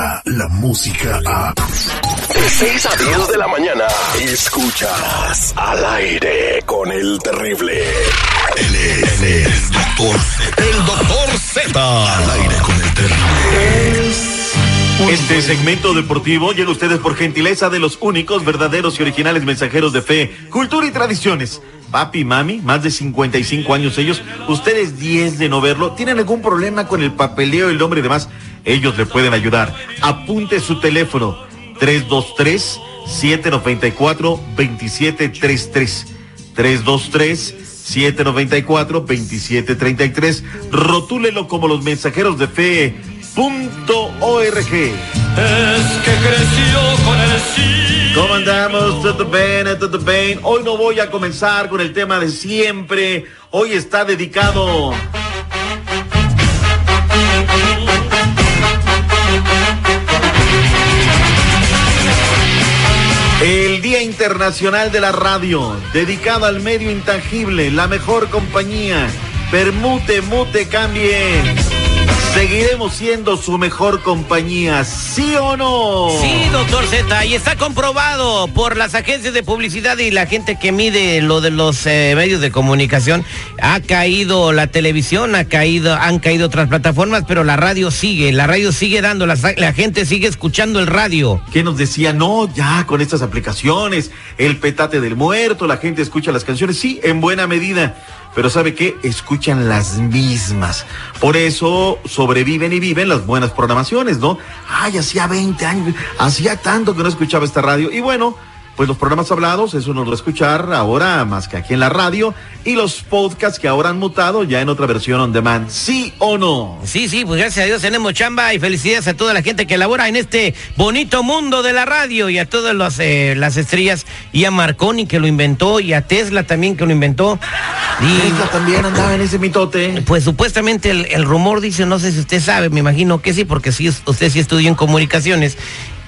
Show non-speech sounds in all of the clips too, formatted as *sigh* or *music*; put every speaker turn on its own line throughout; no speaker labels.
llega la música a... De 6 a 10 de la mañana, escuchas al aire con el terrible. Él es, el doctor Z. El doctor Z. Al aire con el terrible.
Este segmento deportivo llega a ustedes por gentileza de los únicos, verdaderos y originales mensajeros de fe, cultura y tradiciones. Papi, mami, más de 55 años ellos, ustedes 10 de no verlo, ¿tienen algún problema con el papeleo, el nombre y demás? Ellos le pueden ayudar. Apunte su teléfono 323 794 2733. 323 794-2733. Rotúlelo como los mensajeros de fe. Punto org.
Es que creció con el sí.
¿Cómo andamos? ¿Todo bien? ¿Todo bien? Hoy no voy a comenzar con el tema de siempre. Hoy está dedicado. Internacional de la Radio, dedicado al medio intangible, la mejor compañía. Permute, mute, cambie. Seguiremos siendo su mejor compañía, ¿sí o no?
Sí, doctor Z, y está comprobado por las agencias de publicidad y la gente que mide lo de los eh, medios de comunicación. Ha caído la televisión, ha caído, han caído otras plataformas, pero la radio sigue, la radio sigue dando, la, la gente sigue escuchando el radio.
¿Qué nos decía? No, ya con estas aplicaciones, el petate del muerto, la gente escucha las canciones, sí, en buena medida pero ¿sabe qué? Escuchan las mismas. Por eso sobreviven y viven las buenas programaciones, ¿no? Ay, hacía 20 años, hacía tanto que no escuchaba esta radio. Y bueno, pues los programas hablados, eso nos lo escuchar ahora más que aquí en la radio, y los podcasts que ahora han mutado ya en otra versión on demand, ¿sí o no?
Sí, sí, pues gracias a Dios tenemos chamba y felicidades a toda la gente que labora en este bonito mundo de la radio y a todas las, eh, las estrellas, y a Marconi que lo inventó, y a Tesla también que lo inventó.
Y Tesla también andaba en ese mitote.
Pues supuestamente el, el rumor dice, no sé si usted sabe, me imagino que sí, porque sí, usted sí estudió en comunicaciones,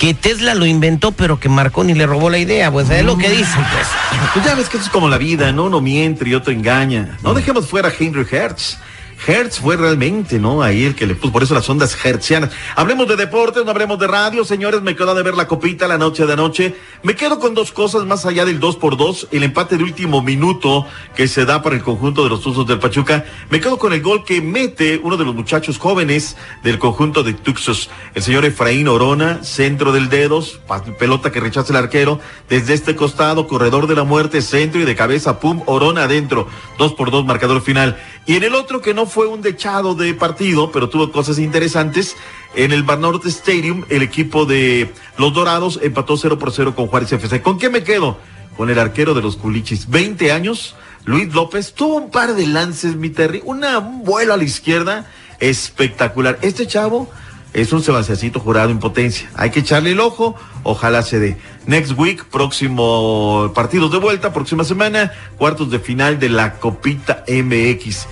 que Tesla lo inventó, pero que Marconi le robó la idea, pues es lo que dicen, pues.
Pues ya ves que eso es como la vida, ¿no? Uno miente y otro engaña. No dejemos fuera a Henry Hertz. Hertz fue realmente, ¿no? Ahí el que le puso, por eso las ondas hertzianas. Hablemos de deportes, no hablemos de radio, señores, me quedo de ver la copita la noche de anoche. Me quedo con dos cosas más allá del 2 por 2 el empate de último minuto que se da para el conjunto de los Tuzos del Pachuca. Me quedo con el gol que mete uno de los muchachos jóvenes del conjunto de Tuxos, el señor Efraín Orona, centro del dedos, pelota que rechaza el arquero, desde este costado, corredor de la muerte, centro y de cabeza, pum, Orona adentro, 2 por 2 marcador final. Y en el otro que no fue un dechado de partido, pero tuvo cosas interesantes. En el Banorte Stadium, el equipo de los Dorados empató 0 por 0 con Juárez FC. ¿Con qué me quedo? Con el arquero de los Culichis, 20 años, Luis López, tuvo un par de lances, mi Terry, una, un vuelo a la izquierda espectacular. Este chavo es un Sebastiancito jurado en potencia. Hay que echarle el ojo, ojalá se dé. Next week, próximo partidos de vuelta, próxima semana, cuartos de final de la Copita MX.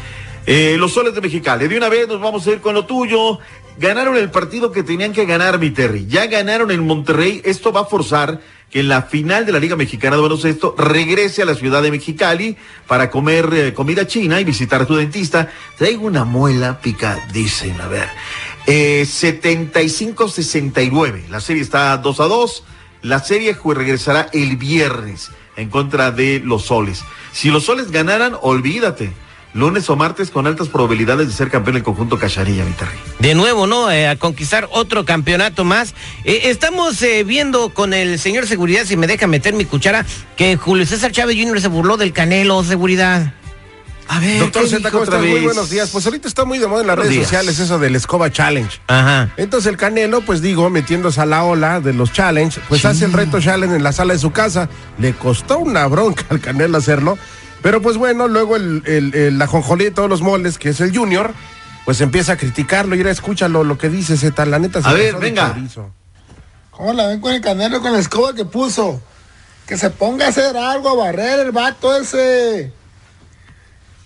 Eh, los soles de Mexicali, de una vez nos vamos a ir con lo tuyo. Ganaron el partido que tenían que ganar, mi Terry. Ya ganaron en Monterrey. Esto va a forzar que en la final de la Liga Mexicana de Baloncesto regrese a la ciudad de Mexicali para comer eh, comida china y visitar a su dentista. Traigo una muela picadísima, a ver. Eh, 75-69. La serie está 2 a 2. La serie regresará el viernes en contra de los soles. Si los soles ganaran, olvídate. Lunes o martes con altas probabilidades de ser campeón del conjunto Cacharilla, mi Terry.
De nuevo, ¿no? Eh, a conquistar otro campeonato más. Eh, estamos eh, viendo con el señor Seguridad, si me deja meter mi cuchara, que Julio César Chávez Jr. se burló del Canelo Seguridad.
A ver,
Doctor
¿qué
Z, ¿cómo estás? Muy buenos días. Pues ahorita está muy de moda en las
Buenos
redes
días.
sociales eso del Escoba Challenge.
Ajá.
Entonces el Canelo, pues digo, metiéndose a la ola de los challenge, pues hace el reto challenge en la sala de su casa. Le costó una bronca al Canelo hacerlo. Pero pues bueno, luego el, el, el- la jonjolí de todos los moles, que es el Junior, pues empieza a criticarlo. Y ahora escúchalo lo que dice Z, la neta. se
A ver, venga.
¿Cómo la ven con el canelo con la escoba que puso? Que se ponga a hacer algo, a barrer el vato ese.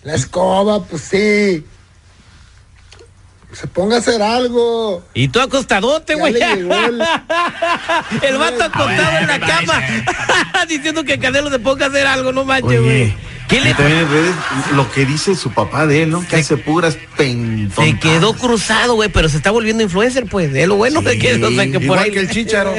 La escoba, pues sí. Que se ponga a hacer algo.
Y tú acostadote, güey.
el- *laughs*
El vato acostado en la cama. *laughs* Diciendo que Canelo se ponga a hacer algo, no manches, güey. ¿Qué
Y
le
también en redes lo que dice su papá de él, ¿no? Que hace puras pentontadas.
Se quedó cruzado, güey, pero se está volviendo influencer, pues. Es lo bueno de que, o sea, que por
Igual
ahí.
que el Chicharo.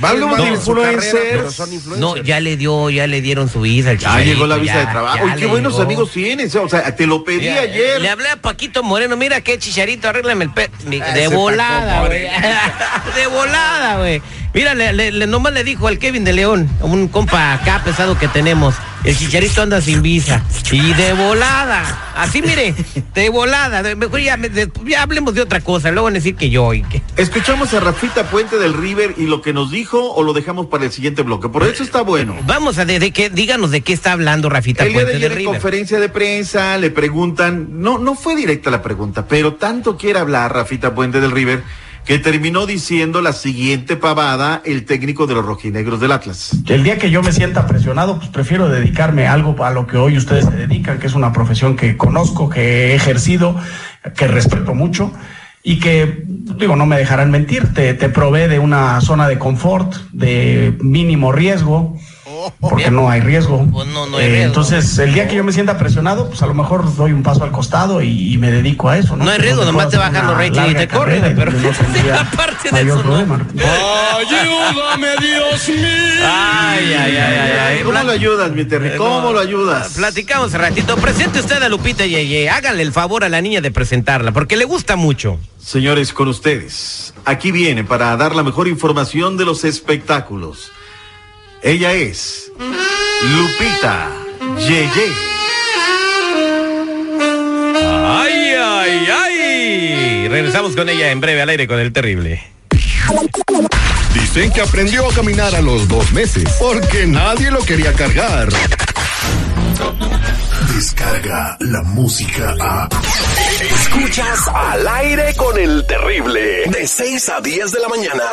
Hablemos *laughs*
No,
de influencers.
No, ya le dio, ya le dieron su visa al
Ya
Chicharito,
llegó la visa
ya,
de trabajo.
ya
Uy, qué buenos
llegó.
amigos tienes. O sea, te lo pedí
Ya,
ayer.
Le hablé a Paquito Moreno, mira qué chicharito, arréglame el pe...
Ah,
De volada,
Paco
güey. *laughs* De volada, güey. Mira, le, nomás le dijo al Kevin de León, un compa acá pesado que tenemos. El chicharito anda sin visa. Y de volada. Así, mire, de volada. Mejor ya, ya hablemos de otra cosa. Luego van a decir que yo y que.
Escuchamos a Rafita Puente del River y lo que nos dijo o lo dejamos para el siguiente bloque. Por eso está bueno.
Vamos a de, de qué, díganos de qué está hablando Rafita
El día
Puente de
ayer en
River.
conferencia de prensa le preguntan, no, no fue directa la pregunta, pero tanto quiere hablar Rafita Puente del River que terminó diciendo la siguiente pavada el técnico de los rojinegros del Atlas.
El día que yo me sienta presionado, pues prefiero dedicarme a algo a lo que hoy ustedes se dedican, que es una profesión que conozco, que he ejercido, que respeto mucho y que, digo, no me dejarán mentir, te, te provee de una zona de confort, de mínimo riesgo, porque no hay riesgo.
Pues no, no hay
Eh,
riesgo.
Entonces, el día que yo me sienta presionado, pues a lo mejor doy un paso al costado y, y me dedico a eso.
No hay riesgo, nomás te bajan los
una
ratings y te corren, pero
no *laughs*
aparte de eso, no.
problema.
Ayúdame, Dios mío.
Ay, ay, ay, ay, ay.
¿Cómo lo ayudas, mi Terry? ¿Cómo lo ayudas?
Platicamos un ratito. Presente usted a Lupita Yeye. Háganle el favor a la niña de presentarla, porque le gusta mucho.
Señores, con ustedes, aquí viene para dar la mejor información de los espectáculos. Ella es Lupita Yeye.
Ay, ay, ay. Regresamos con ella en breve al aire con el terrible.
Dicen que aprendió a caminar a los dos meses porque nadie lo quería cargar. Descarga la música a. Escuchas al aire con el terrible. De 6 a 10 de la mañana.